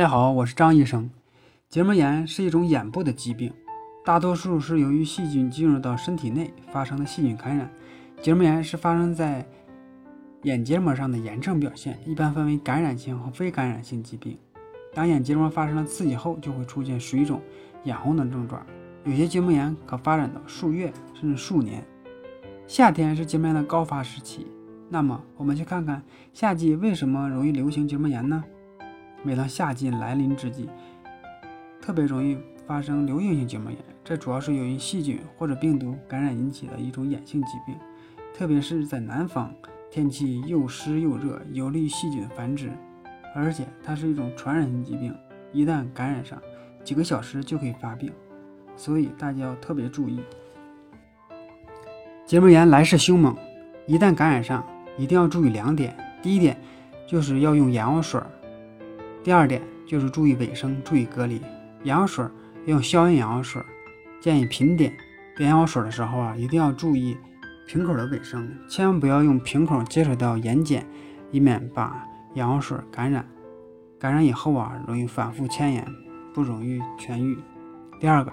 大家好，我是张医生。结膜炎是一种眼部的疾病，大多数是由于细菌进入到身体内发生的细菌感染。结膜炎是发生在眼结膜上的炎症表现，一般分为感染性和非感染性疾病。当眼结膜发生了刺激后，就会出现水肿、眼红等症状。有些结膜炎可发展到数月甚至数年。夏天是结膜炎的高发时期，那么我们去看看夏季为什么容易流行结膜炎呢？每当夏季来临之际，特别容易发生流行性结膜炎。这主要是由于细菌或者病毒感染引起的一种眼性疾病。特别是在南方，天气又湿又热，有利于细菌繁殖，而且它是一种传染性疾病，一旦感染上，几个小时就可以发病，所以大家要特别注意。结膜炎来势凶猛，一旦感染上，一定要注意两点：第一点就是要用眼药水儿。第二点就是注意卫生，注意隔离。眼药水用消炎眼药水，建议频点。点眼药水的时候啊，一定要注意瓶口的卫生，千万不要用瓶口接触到眼睑，以免把眼药水感染。感染以后啊，容易反复牵延，不容易痊愈。第二个，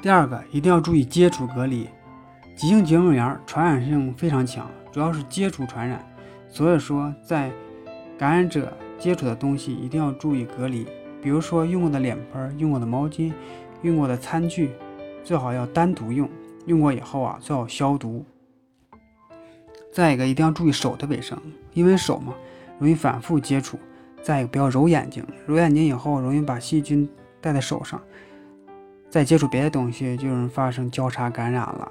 第二个一定要注意接触隔离。急性结膜炎传染性非常强，主要是接触传染，所以说在感染者。接触的东西一定要注意隔离，比如说用过的脸盆、用过的毛巾、用过的餐具，最好要单独用。用过以后啊，最好消毒。再一个，一定要注意手的卫生，因为手嘛，容易反复接触。再一个，不要揉眼睛，揉眼睛以后容易把细菌带在手上，再接触别的东西就容易发生交叉感染了。